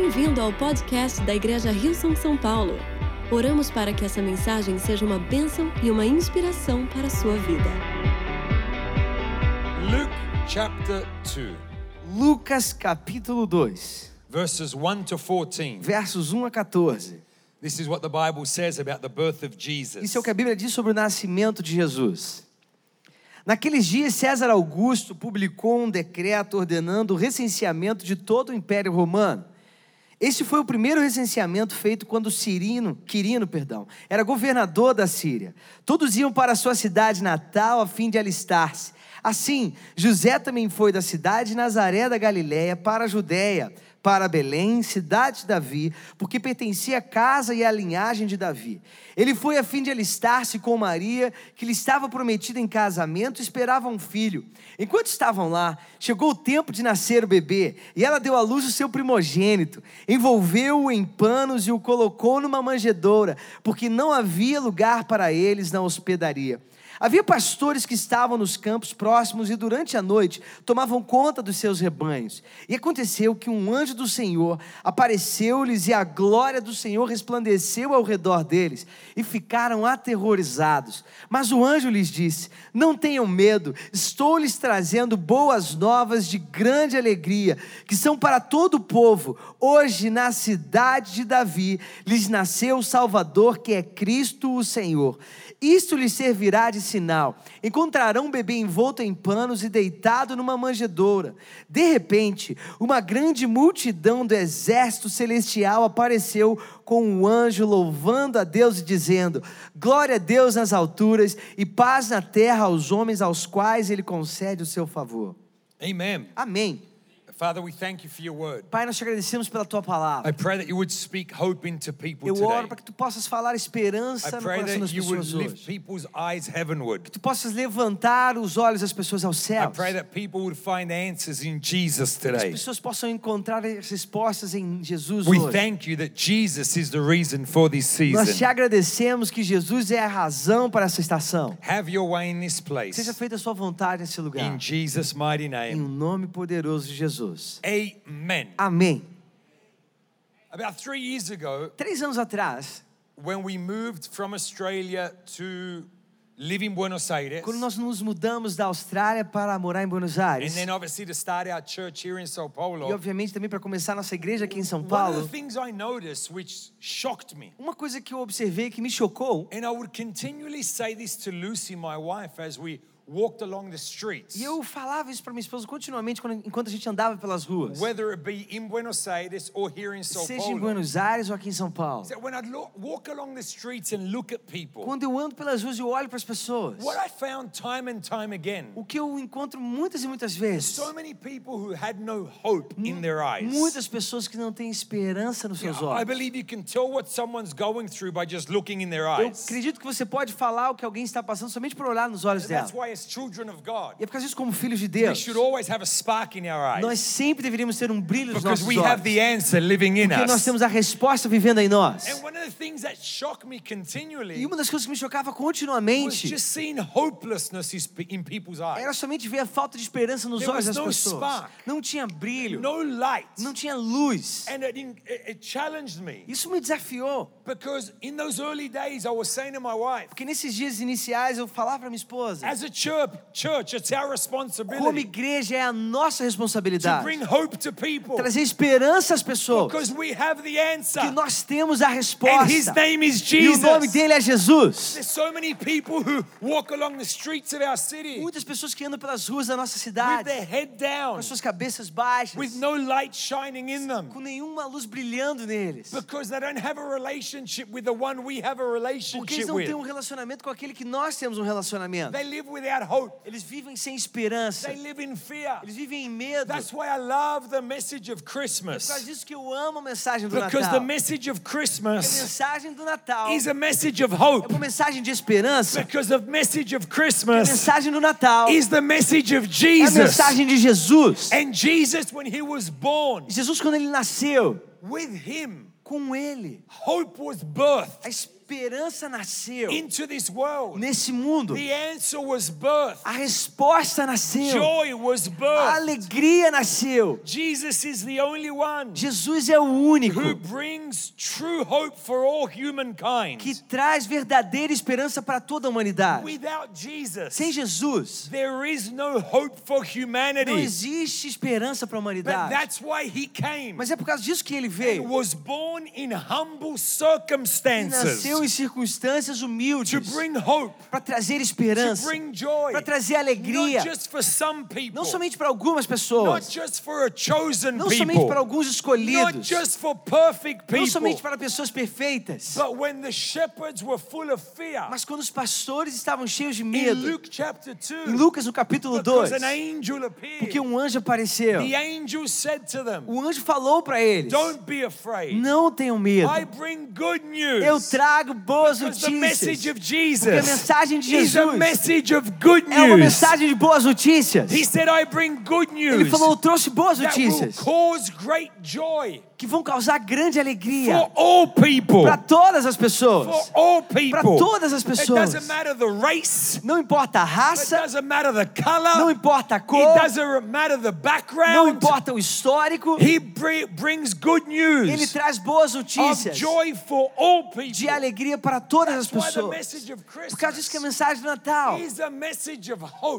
Bem-vindo ao podcast da Igreja Rio São São Paulo. Oramos para que essa mensagem seja uma bênção e uma inspiração para a sua vida. Luke chapter 2, Lucas capítulo 2, verses 1 to 14. versos 1 a 14. This is what the Bible says about the birth of Jesus. Isso é o que a Bíblia diz sobre o nascimento de Jesus. Naqueles dias, César Augusto publicou um decreto ordenando o recenseamento de todo o Império Romano. Este foi o primeiro recenseamento feito quando Cirino, Quirino, perdão, era governador da Síria. Todos iam para sua cidade natal a fim de alistar-se. Assim, José também foi da cidade de Nazaré da Galiléia para a Judéia, para Belém, cidade de Davi, porque pertencia à casa e à linhagem de Davi. Ele foi a fim de alistar-se com Maria, que lhe estava prometida em casamento e esperava um filho. Enquanto estavam lá, chegou o tempo de nascer o bebê, e ela deu à luz o seu primogênito, envolveu-o em panos e o colocou numa manjedoura, porque não havia lugar para eles na hospedaria. Havia pastores que estavam nos campos próximos e durante a noite tomavam conta dos seus rebanhos. E aconteceu que um anjo do Senhor apareceu-lhes e a glória do Senhor resplandeceu ao redor deles e ficaram aterrorizados. Mas o anjo lhes disse: Não tenham medo, estou lhes trazendo boas novas de grande alegria, que são para todo o povo. Hoje, na cidade de Davi, lhes nasceu o Salvador, que é Cristo o Senhor. Isto lhes servirá de sinal. Encontrarão um bebê envolto em panos e deitado numa manjedoura. De repente, uma grande multidão do exército celestial apareceu com um anjo louvando a Deus e dizendo: Glória a Deus nas alturas e paz na terra aos homens aos quais ele concede o seu favor. Amen. Amém. Father, we thank you for your word. Pai, nós te agradecemos pela tua palavra. I pray that you would speak hope into people Eu oro para que tu possas falar I esperança no pray coração das that you would pessoas lift hoje. people's eyes heavenward. Tu possas levantar os olhos das pessoas aos I céus. pray that people would find answers in Jesus Que as today. pessoas possam encontrar as respostas em Jesus We hoje. thank you that Jesus is the reason for this Nós te season. agradecemos que Jesus é a razão para essa estação. Have your way in this Seja place. feita a sua vontade nesse lugar. In Jesus' mighty Em name. nome poderoso de Jesus. Amen. Amém. About three years ago, Três anos atrás, when we moved from Australia to live in Buenos Aires, quando nós nos mudamos da Austrália para morar em Buenos Aires, and then obviously to start our church here in Sao e Paulo, obviamente também para começar nossa igreja aqui em São one of Paulo, the things I noticed which shocked me, uma coisa que eu observei que me chocou, and I would continually say this to Lucy, my wife, as we walked along the streets, e eu falava isso para minha esposa continuamente quando- enquanto a gente andava pelas ruas, whether it be in Buenos Aires or here in Sao seja em Paulo. Buenos Aires ou aqui em São Paulo. that when lo- walk along the streets and look at people, Quando eu ando pelas ruas e eu olho para as pessoas, what I found time and time again, o que eu encontro muitas e muitas vezes, so many people who had no hope in their eyes. muitas pessoas que não têm esperança nos seus I olhos. believe you can tell what someone's going through by just looking in their Eu eyes. acredito que você pode falar o que alguém está passando somente por olhar nos olhos dela. that's why, as children of God, E é por causa disso, como filhos de we Deus, should always have a spark in our nós eyes sempre deveríamos ter um brilho nos because nossos we have olhos. the answer living in Porque nós us. temos a resposta vivendo em nós. And one of the things that shocked me E continually uma das coisas que me chocava was continuamente just seeing hopelessness is- in people's era somente ver a falta de esperança nos There olhos was das no pessoas. spark. Não tinha brilho, No light. não tinha luz. And it, it, it challenged me Isso me desafiou. because in those early days, I was saying to my wife, Porque nesses dias iniciais eu falava para minha esposa: as a church, church, it's our como igreja é a nossa to responsabilidade bring hope to people trazer esperança às pessoas. because we have the answer. Que nós temos a And his resposta. name is E o Jesus. nome dele é Jesus. There's so many people who walk along the streets of our city Muitas pessoas que andam pelas ruas da nossa with cidade their head com down, as suas cabeças baixas, with no light shining in them, com nenhuma luz brilhando neles. because they don't have a relationship with the one we have a Porque eles não têm um relacionamento com aquele que nós temos um relacionamento. Eles vivem sem esperança. They live in fear. Eles vivem em medo. That's why I love the message of É por Christmas. disso que eu amo a mensagem do Because Natal. the message of A Christmas mensagem do Natal is a message of é hope. uma mensagem de esperança. Because the message of A Christmas mensagem do Natal is the message of é a Jesus. mensagem de Jesus. And Jesus, when he was born, Jesus, quando ele nasceu, with him, com ele, hope was birthed. A es- esperança nasceu into this world. nesse mundo. The answer was birth. A resposta nasceu. Joy was A birth. alegria nasceu. Jesus is the only one Jesus é o único who brings true hope for all humankind. que traz verdadeira esperança para toda a humanidade. Without Jesus, Sem Jesus, there is no hope for não humanity. existe esperança para a But humanidade. that's why he came. Mas é por causa disso que ele and veio. was born in humble E circumstances nasceu em circunstâncias humildes. Para trazer esperança, para trazer alegria, people, não somente para algumas pessoas, não somente para alguns escolhidos, não somente para pessoas perfeitas. fear. Mas quando os pastores estavam cheios de medo, Luke chapter 2, em Lucas no capítulo 2, because an angel appeared, porque um anjo apareceu, them, o anjo falou para eles. Não tenham medo, eu trago boas Because the message notícias. of Porque a mensagem de Jesus message of good é uma mensagem de boas notícias. He said, I bring good Ele falou: Eu trouxe boas notícias que vão causar grande alegria para todas as pessoas. Para todas as pessoas. race. Não importa a raça, the não color. importa a cor, não importa o histórico. He br- brings good Ele traz boas notícias de alegria para todas as pessoas. Por causa disso que a mensagem do Natal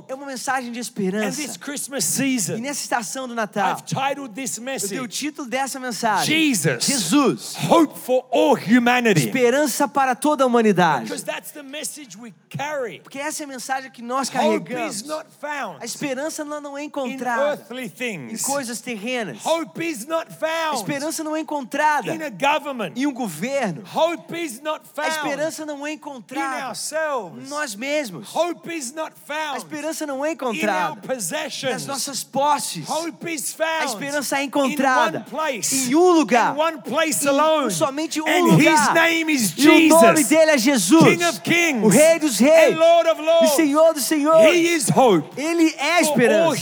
é uma mensagem de esperança. E nessa estação do Natal, eu dei o título dessa mensagem: Jesus, Jesus, Hope for All Humanity. esperança para toda a humanidade. Because that's the message we carry. Porque essa é a mensagem que nós Hope carregamos. is not found A esperança não é in encontrada earthly em things. coisas terrenas. Hope is not A found esperança não é encontrada in a government. em um governo. Hope is not A found esperança não é in encontrada em ourselves. nós mesmos. Hope is not A found esperança não é in our encontrada nas possessions. nossas posses. Hope is A found esperança é in encontrada one place, em um lugar, in one place em somente um and His lugar. name is E o nome Jesus, dele é Jesus, King of Kings, o Rei dos Reis, Lord of e Lords. Senhor dos He Senhores. is hope Ele é a esperança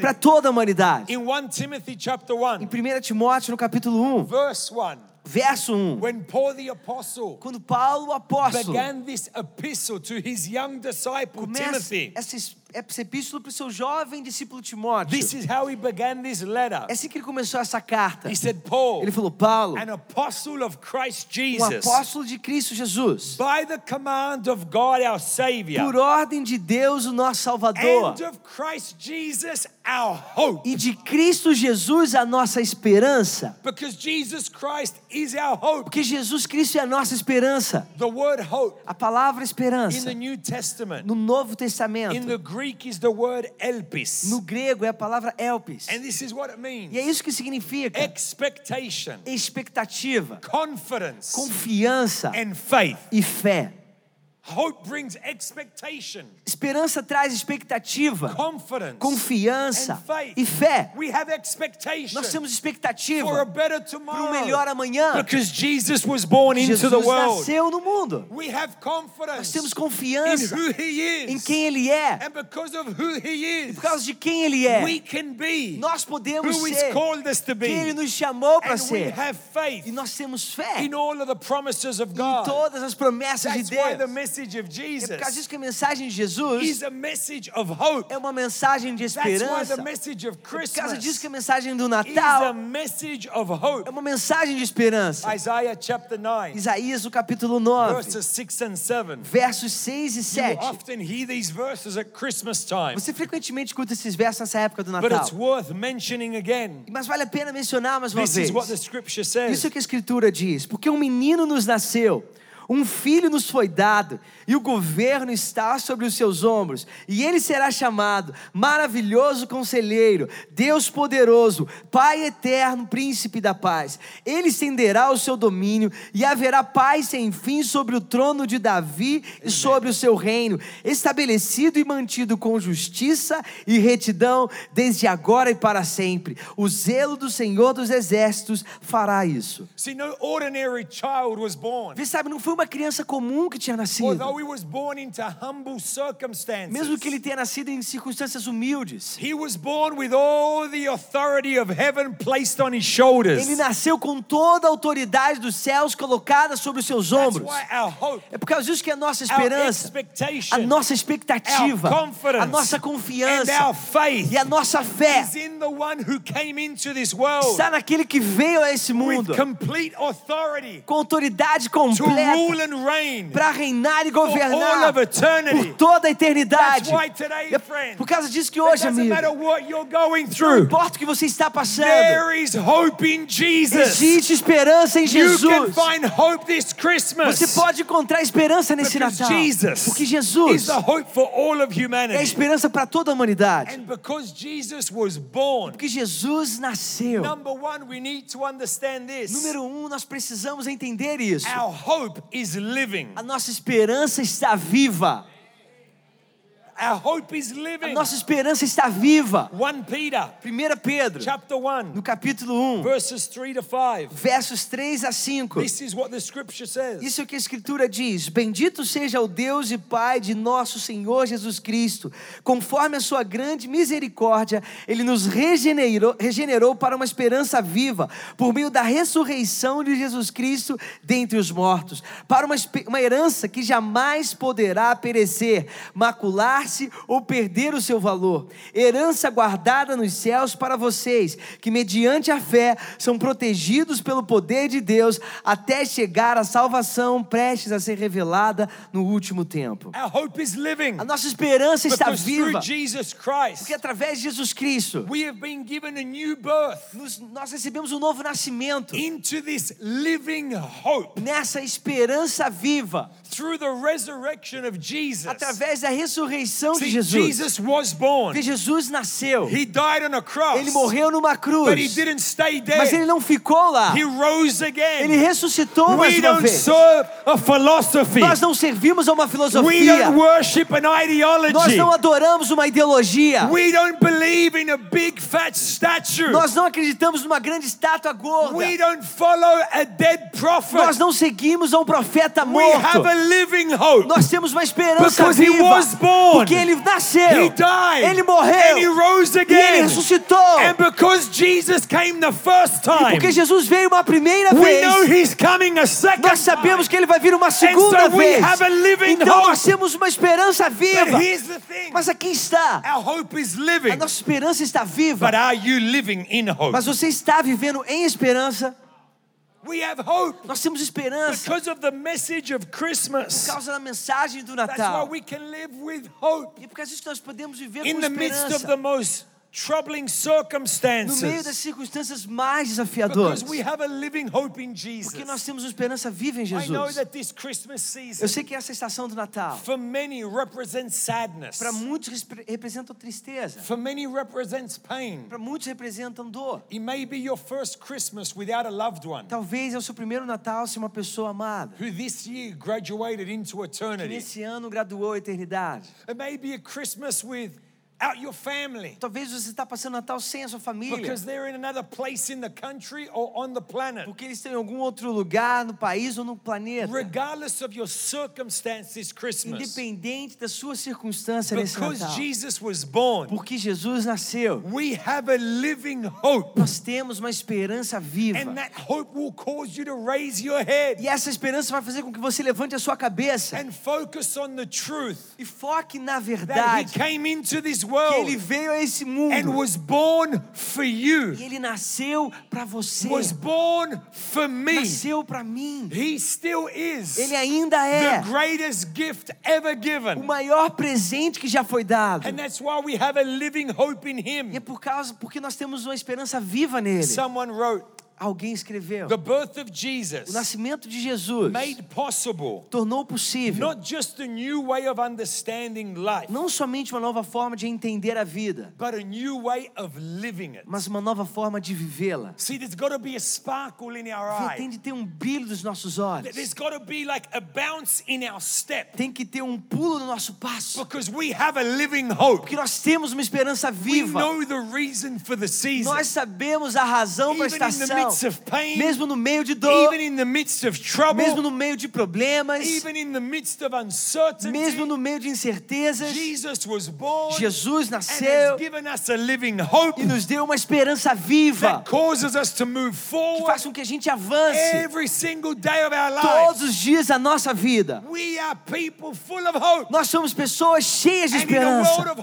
para toda a humanidade. In 1 Timothy chapter Em 1, 1 Timóteo, no capítulo 1, verse 1, verso 1, when Paul the apostle quando Paulo, o apóstolo, began this epistle to his young disciple começa Timothy, essa, essa epístola para o seu jovem discípulo Timóteo. this is how he began this letter. É assim que ele começou essa carta. He said, Paul, Ele falou, Paulo, an apostle of Christ um Jesus, apóstolo de Cristo Jesus, by the command of God our Savior, por ordem de Deus, o nosso Salvador, and of Christ Jesus our hope. e de Cristo Jesus, a nossa esperança. Because Jesus Christ is our hope. Porque Jesus Cristo é a nossa esperança. The word hope A palavra in esperança, the New Testament, no Novo in Testamento, the Greek is the word elpis. no grego é a palavra elpis. And this is what it means. E é isso que significa Expectation, expectativa, confidence, confiança and faith. e fé. Hope brings expectation, Esperança traz expectativa, confidence, confiança and faith. e fé. We have expectation Nós temos for a expectativa better para um melhor amanhã. because Jesus was born into Jesus the world. nasceu no mundo. We have Nós confidence temos in confiança who He em is. quem Ele é. And because of who He is, Por causa de quem Ele é, we can be nós podemos who ser called us to quem Ele be. nos chamou para And we ser. have faith E nós temos fé in all of the promises of em God. todas as promessas de That's why the Deus. Message of É por causa Jesus disso que a mensagem de Jesus is a message of hope. é uma mensagem de esperança. the message of É por causa disso que a mensagem do is a Natal message of é hope. uma mensagem de esperança. Isaiah chapter 9, Isaías, no capítulo 9, verses 6 and 7. versos 6 e You 7. often hear these verses at Christmas time, Você frequentemente escuta esses versos nessa época do but it's Natal. worth mentioning again. Mas vale a pena mencionar mais uma This vez. is what the scripture says. Isso é que a Escritura diz. Porque um menino nos nasceu, um filho nos foi dado, e o governo está sobre os seus ombros. E ele será chamado Maravilhoso Conselheiro, Deus Poderoso, Pai Eterno, Príncipe da Paz. Ele estenderá o seu domínio e haverá paz sem fim sobre o trono de Davi e sobre o seu reino, estabelecido e mantido com justiça e retidão desde agora e para sempre. O zelo do Senhor dos Exércitos fará isso. See, no ordinary child was born. Você sabe, não foi uma criança comum que tinha nascido. Although he was born into humble circumstances, Mesmo que ele tenha nascido em circunstâncias humildes. he was born with all the authority of heaven placed on his shoulders. Ele nasceu com toda a autoridade dos céus colocada sobre os seus ombros. É por causa disso que a nossa esperança, a nossa expectativa, a nossa confiança e a nossa fé está naquele que veio a esse mundo com autoridade completa. Para reinar e governar por toda a eternidade. É por causa disso que hoje, amigo, matter what you're going não importa o que você está passando, existe esperança em You can Jesus. Você pode encontrar esperança nesse Natal, porque Jesus é a esperança para toda a humanidade. Porque Jesus nasceu. Número um, nós precisamos entender isso. A nossa esperança está viva. Our hope is A living. nossa esperança está viva. 1 Peter 1 Pedro, chapter 1, no capítulo 1, verses 3 to 5. versos 3 a 5. This is what the scripture says. Isso é o que a Escritura diz: Bendito seja o Deus e Pai de nosso Senhor Jesus Cristo. Conforme a sua grande misericórdia, Ele nos regenerou, regenerou para uma esperança viva, por meio da ressurreição de Jesus Cristo dentre os mortos, para uma, uma herança que jamais poderá perecer, macular-se ou perder o seu valor. Herança guardada nos céus para vocês, que mediante a fé são protegidos pelo poder de Deus até chegar à salvação prestes a ser revelada no último tempo. Our hope is living A nossa esperança está viva, Jesus Christ, porque através de Jesus Cristo we have been given a new birth nos- nós recebemos um novo nascimento into this living hope nessa esperança viva, through the resurrection of Jesus. através da ressurreição de Jesus. Jesus was born. Porque Jesus nasceu, He died on a cross. ele morreu numa But he cruz, didn't stay mas ele dead. não ficou lá, He rose ele again. ressuscitou mais We uma don't vez. serve a philosophy. Nós não servimos a uma We filosofia. don't worship an Nós ideology. não adoramos uma ideologia. We don't believe in a big fat statue. Nós não acreditamos numa grande estátua gorda. We don't follow a dead prophet. Nós não seguimos a um profeta We morto. have a living hope. Nós temos uma esperança Because he viva. was born. Porque ele nasceu. He died. Ele morreu. And he rose E ele again. ressuscitou. And because Jesus came the first E time, porque Jesus veio uma primeira we vez. know he's coming a second Nós sabemos time. que ele vai vir uma segunda so we vez. have a living Então hope. nós temos uma esperança viva. here's the thing. Mas aqui está. Our hope is A living. nossa esperança está viva. But are you living in hope? Mas você está vivendo em esperança. We have hope Nós temos esperança. because of the message of Christmas. por causa da mensagem do That's why we can live with hope E por causa disso nós podemos viver in com the midst of the most troubling No meio das circumstances. circunstâncias mais Because desafiadoras. we have a living hope in Porque Jesus. nós temos uma esperança viva em I know Jesus. that this Christmas season, Eu sei que essa estação do Natal, for many, represents sadness. para muitos repre- representa tristeza. For many, represents pain. Para muitos representam dor. It may be your first Christmas without a loved one Talvez é o seu primeiro Natal sem uma pessoa amada. who this year graduated into Que eternity. nesse ano graduou a eternidade. It may be a Christmas without your family Talvez você está passando Natal sem a sua família. because they're in another place in the country or on the planet. Porque eles estão em algum outro lugar, no país ou no planeta. Regardless of your circumstance this Christmas, Independente da sua circunstância nesse because Natal. Jesus was born, Porque Jesus nasceu. we have a living hope. Nós temos uma esperança viva. And that hope will cause you to raise your head E essa esperança vai fazer com que você levante a sua cabeça and focus on the truth e foque na that He verdade came into this que ele world veio a esse and mundo was born for you, e ele nasceu para você. was born for me. Nasceu para mim. He still is Ele ainda the é greatest gift ever o given. maior presente que já foi dado. And that's why we have a living hope in E é Him. por causa porque nós temos uma esperança viva nele. Someone wrote, Alguém escreveu: The birth of O Jesus nascimento de Jesus made possible tornou possível not just a new way of understanding life, não somente uma nova forma de entender a vida, but a new way of living it. mas uma nova forma de vivê-la. See, there's got to be a sparkle in our Tem de ter um brilho dos nossos olhos. There's got to be like a bounce in our step Tem que ter um pulo no nosso passo. because we have a living hope. Porque nós temos uma esperança We viva. know the reason for the season. Nós sabemos a razão Even the estação. Pain, mesmo no meio de dor, even in the midst of trouble, mesmo no meio de problemas, even in the midst of uncertainty, mesmo no meio de incertezas, Jesus was born Jesus nasceu has given us a living hope e nos deu uma esperança viva that causes us to move que forward faz com que a gente avance every single day of our todos os dias da nossa vida. We are people full of hope. Nós somos pessoas cheias de And in a world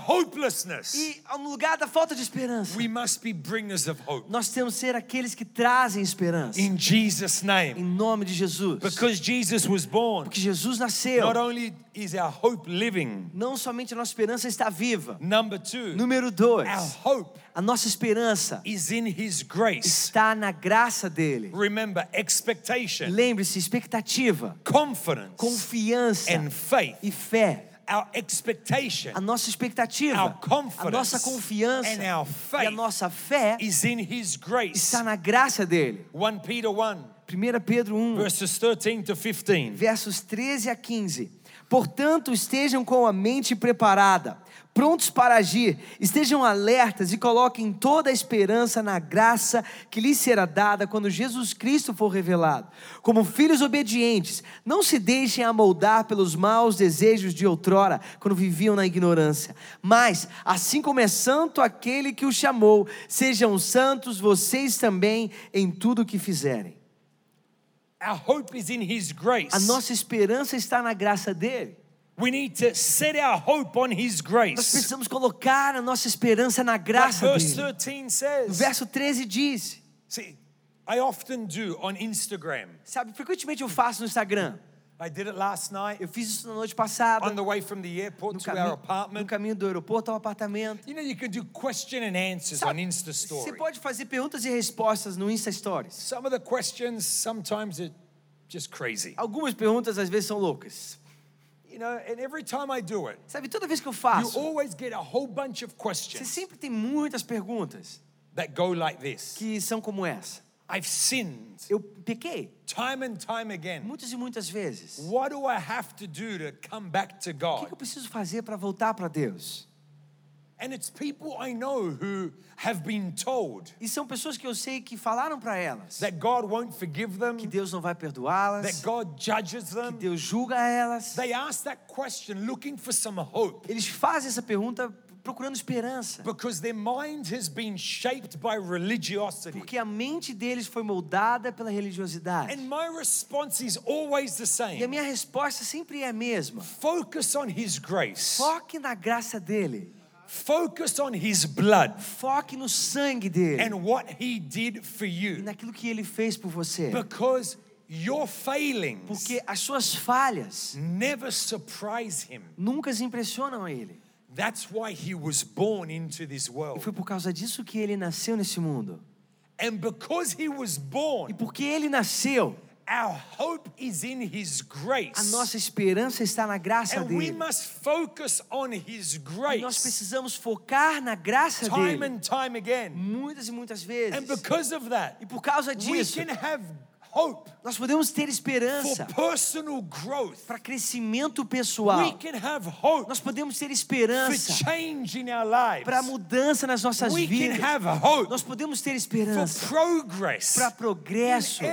esperança. E no lugar da falta de esperança, we must be bringers of hope. nós temos que ser aqueles que trazem esperança. In Jesus' Em name. nome de Jesus. Because Jesus was born, Porque Jesus nasceu. not only is our hope living, Não somente a nossa esperança está viva. number two, Número dois, our hope a nossa esperança is in His grace. está na graça dele. Remember, expectation, Lembre-se, expectativa, confidence, confiança and faith. e fé. Our expectation A nossa expectativa, Our a confidence nossa confiança e faith a nossa fé is in His grace. está na graça dele. 1 Peter 1, 1 Pedro 1, verses 13 to 15. versos 13 a 15. Portanto, estejam com a mente preparada, prontos para agir, estejam alertas e coloquem toda a esperança na graça que lhes será dada quando Jesus Cristo for revelado. Como filhos obedientes, não se deixem amoldar pelos maus desejos de outrora, quando viviam na ignorância. Mas, assim como é santo aquele que o chamou, sejam santos vocês também em tudo o que fizerem. Our hope is in His grace. A nossa esperança está na graça dele. We need to set our hope on His Nós grace. precisamos colocar a nossa esperança na Like graça verse dele. 13 O says. verso 13 diz: See, I often do on Instagram. Sabe, frequentemente eu faço no Instagram. I did it last night Eu fiz isso na noite passada, on the way from the airport no to our caminho, no apartment. caminho do aeroporto ao apartamento. You know, you can do question and answers Sabe, on Insta Você Story. pode fazer perguntas e respostas no Insta Stories. Some of the questions sometimes are just crazy. Algumas perguntas às vezes são loucas. You know, and every time I do it, Sabe, toda vez que eu you faço, always get a whole bunch of você questions sempre tem muitas perguntas that go like this. que são como essa. I've sinned Eu pequei time and time again. muitas e muitas vezes. O What do I have to do to come back to que, que God? eu preciso fazer para voltar para Deus? And it's people I know who have been told E são pessoas que eu sei que falaram para elas that God won't forgive them, que Deus não vai that perdoá-las, God judges que them. Deus julga elas. They ask that question looking for some hope Eles fazem essa pergunta procurando esperança, because their mind has been shaped by religiosity. porque a mente deles foi moldada pela religiosidade. And my response is always the E a same minha resposta sempre é a mesma: focus on His grace, foque na graça dele, focus on His blood foque no sangue dele and what He did for e you. naquilo que ele fez por você. Because your failings Porque as suas falhas never surprise Him. nunca se impressionam a ele. That's why He was born into this E world. foi por causa disso que ele nasceu nesse mundo. And because He was E born, porque ele nasceu, our hope is in His a grace. nossa esperança está na graça And we dele. must focus on His E nós grace precisamos focar na graça time dele and time again. muitas e muitas And vezes. because of that, E por causa we disso, can have hope nós podemos ter esperança para crescimento We pessoal. Nós podemos ter esperança para mudança nas nossas We vidas. Nós podemos ter esperança para progresso em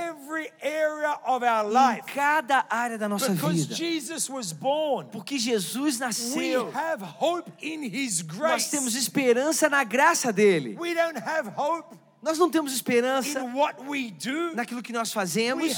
cada área da nossa Because vida. Jesus was born, Porque Jesus we nasceu. have hope in His Nós grace. temos esperança na graça dele. We don't have hope Nós não temos esperança do. naquilo que nós fazemos.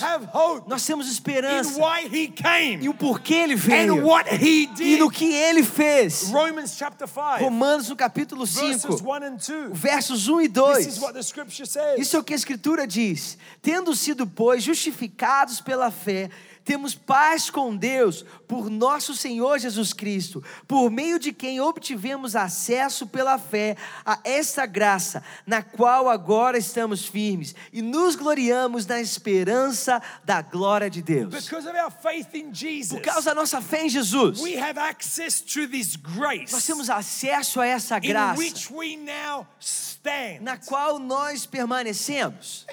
Nós temos esperança He e came o porquê ele veio He e did. no que ele fez. Romans chapter 5, Romanos no capítulo verses 5, 1 and 2. versos 1 e This is 2. what the scripture says. Isso é o que a Escritura diz. Tendo sido, pois, justificados pela fé, temos paz com Deus por nosso Senhor Jesus Cristo, por meio de quem obtivemos acesso pela fé a esta graça, na qual agora estamos firmes e nos gloriamos na esperança da glória de Deus. Por causa da nossa fé em Jesus, nós temos acesso a essa graça, na qual nós permanecemos.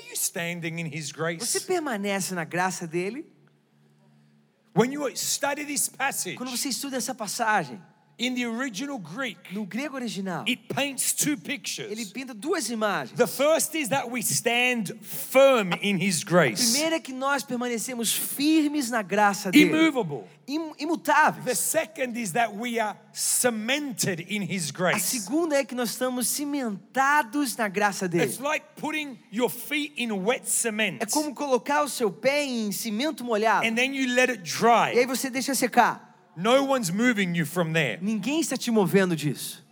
Você permanece na graça dele? When you study this passage, Quando você estuda essa passagem, In the original Greek, No grego original, it paints two ele pictures. pinta duas imagens. The first is that we stand firm in His grace, Primeiro é que nós permanecemos firmes na graça dele, immovable. im- The imutáveis. second is that we are cemented in His A grace. segunda é que nós estamos cimentados na graça dele. It's like putting your feet in wet cement É como colocar o seu pé em cimento molhado and then you let it e aí dry. você deixa secar. No one's moving you from there. Ninguém está te movendo disso.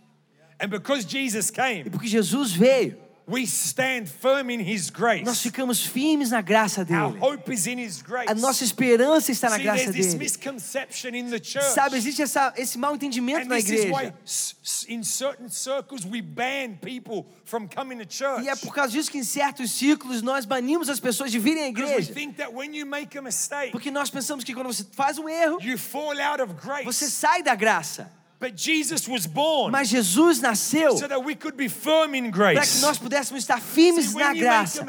And because Jesus came, E porque Jesus veio, we stand firm in His grace. nós ficamos firmes na graça Our dele. hope is in His grace. A nossa esperança está na See, graça there's this dele. misconception in the church. Sabe, existe essa, esse mal entendimento And na this is why, igreja. s- s- in certain circles, we ban people from coming to church. E é por causa disso que em certos ciclos nós banimos as pessoas de virem à igreja. think that when you make a mistake, Porque nós pensamos que quando você faz um erro, you fall out of você sai da graça. But Jesus was born Mas Jesus nasceu so that we could be firm in para que grace. nós pudéssemos estar firmes na graça.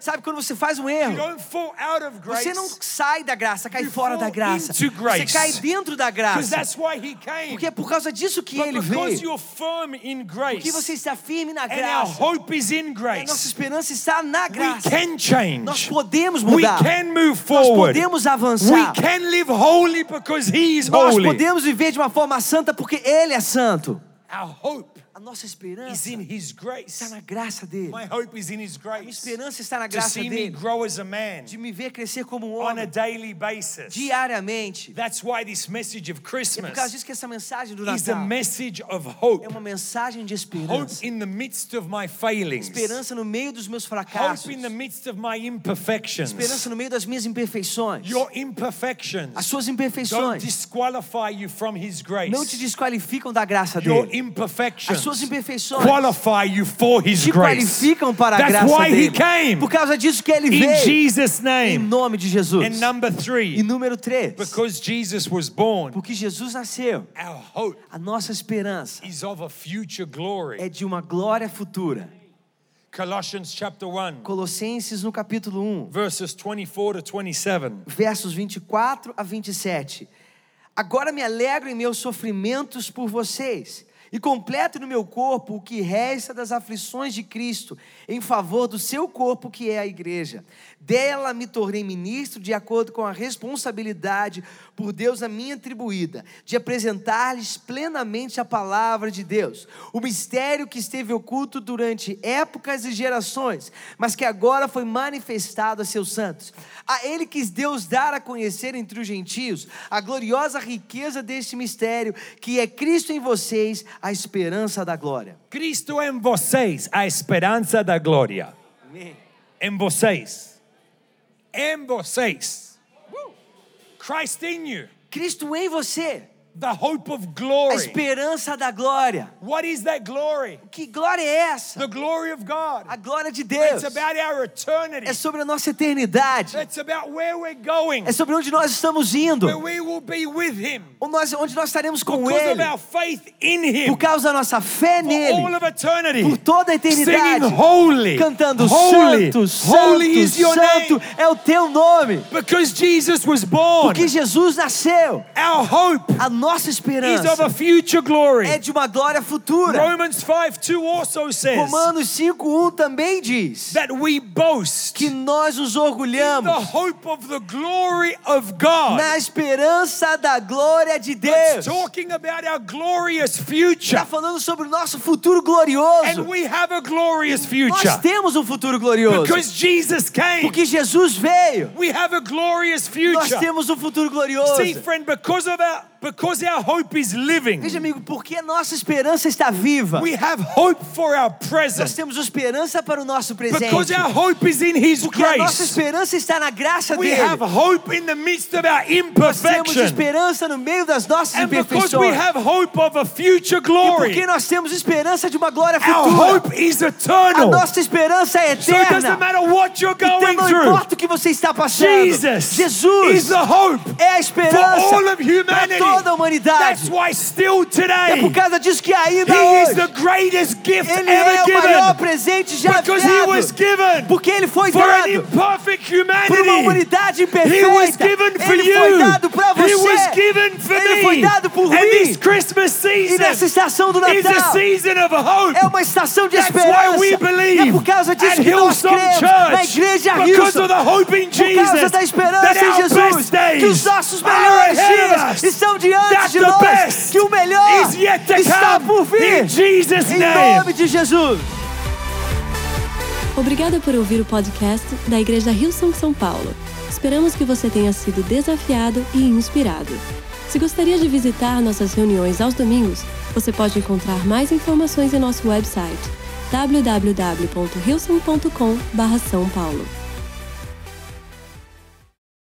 Sabe quando você faz um you erro? don't fall out of grace Você não sai da graça, cai fora da graça. Você cai dentro da because graça. that's why he came. Porque é por causa disso que ele because veio. you're firm in Porque você está firme na and our graça. hope is in A nossa esperança está na we graça. can Nós podemos We mudar. can move Nós podemos We avançar. can live holy because he is Nós holy. podemos viver de uma forma santa porque Ele é santo. Hope A nossa is esperança in his está grace. na graça dele. My hope is in his Minha grace. esperança está na To graça see me dele. grow as a man De me ver crescer como um on a homem daily basis. diariamente. That's why this message of É por causa Christmas disso que essa mensagem do is a Natal message of é hope. uma mensagem de Hope esperança. in the midst of my failings. Esperança no meio dos meus Hope fracassos. in the midst of my imperfections. Esperança no meio das minhas imperfeições. Your As imperfections suas don't imperfeições disqualify you from his grace. não te desqualificam da graça Your dele. imperfections As suas imperfeições qualify you for his te grace. qualificam para a That's graça why he dele. came. Por causa disso que ele In veio. Jesus' Em name. nome de Jesus. And number E three, número 3. because Jesus was born, Porque Jesus nasceu. our hope A nossa esperança is of a future glory. é de uma glória futura. Colossians chapter 1, Colossenses no capítulo 1, verses 24 to 27. versos 24 a 27. Agora me alegro em meus sofrimentos por vocês e completo no meu corpo o que resta das aflições de Cristo em favor do seu corpo que é a igreja. Dela me tornei ministro de acordo com a responsabilidade por Deus a mim atribuída, de apresentar-lhes plenamente a palavra de Deus, o mistério que esteve oculto durante épocas e gerações, mas que agora foi manifestado a seus santos. A ele quis Deus dar a conhecer entre os gentios a gloriosa riqueza deste mistério, que é Cristo em vocês, a esperança da glória. Cristo em vocês, a esperança da glória. Em vocês. Em vocês. Christ in you, Cristo em você, the hope of a glory. esperança da glória. What is that glory? Que glória é essa? The glory of God. A glória de Deus. It's about our eternity. É sobre a nossa eternidade. It's about where we're going, É sobre onde nós estamos indo. where we will be with Him Onde nós, onde nós estaremos com because Ele. of our faith in Him Por causa da nossa fé for nele. all of eternity. Por toda a Singing eternidade. holy, Cantando holy, Santo, holy is Santo, your Santo name. é o teu nome. Because Jesus was born, Porque Jesus nasceu. our hope A nossa is esperança of a future glory. é de uma glória futura. Romans 5 2 also says Romanos 5:1 também diz that we boast que nós nos the orgulhamos hope of the glory of God. na esperança da glória de Deus. talking about our glorious future. Está falando sobre o nosso futuro glorioso. And we have a glorious Nós future. temos um futuro glorioso. Because Jesus came, Porque Jesus veio. we have a glorious Nós temos um futuro glorioso. See, friend, because of our because our hope is living, Veja, amigo, porque a nossa esperança está viva. we have hope for our Nós present. temos esperança para o nosso presente. Because our hope is in His Porque a nossa grace. esperança está na graça We dele. have hope in the midst of our Nós temos imperfection. esperança no meio das nossas And because imperfeições. we have hope of a future E glory, porque nós temos esperança de uma glória our futura. hope is A eternal. nossa esperança é So it doesn't eterna. matter what you're Então going não through. importa o que você está passando. Jesus Jesus is the hope é a for esperança all of para humanity. Toda a humanidade. That's why still É today por causa disso que ainda He is hoje the greatest gift ele ever é o maior given. presente já Because He was dado. given Porque ele foi for an dado por uma humanidade He was imperfeita. given for Ele foi you. dado para He was você. given for Ele foi dado por And mim. this Christmas E nessa season estação do is a Natal season of hope. é uma estação de That's esperança. why we é believe por causa disso que nós cremos na igreja because Hillsong. of the hope in Por causa Jesus da esperança em Jesus, que os nossos melhores dias estão diante That de the nós, best que o melhor is yet to está come por vir. in Jesus' Em name. nome de Jesus. Obrigada por ouvir o podcast da Igreja Hillsong São Paulo. Esperamos que você tenha sido desafiado e inspirado. Se gostaria de visitar nossas reuniões aos domingos, você pode encontrar mais informações em nosso website www.hillsong.com/são paulo.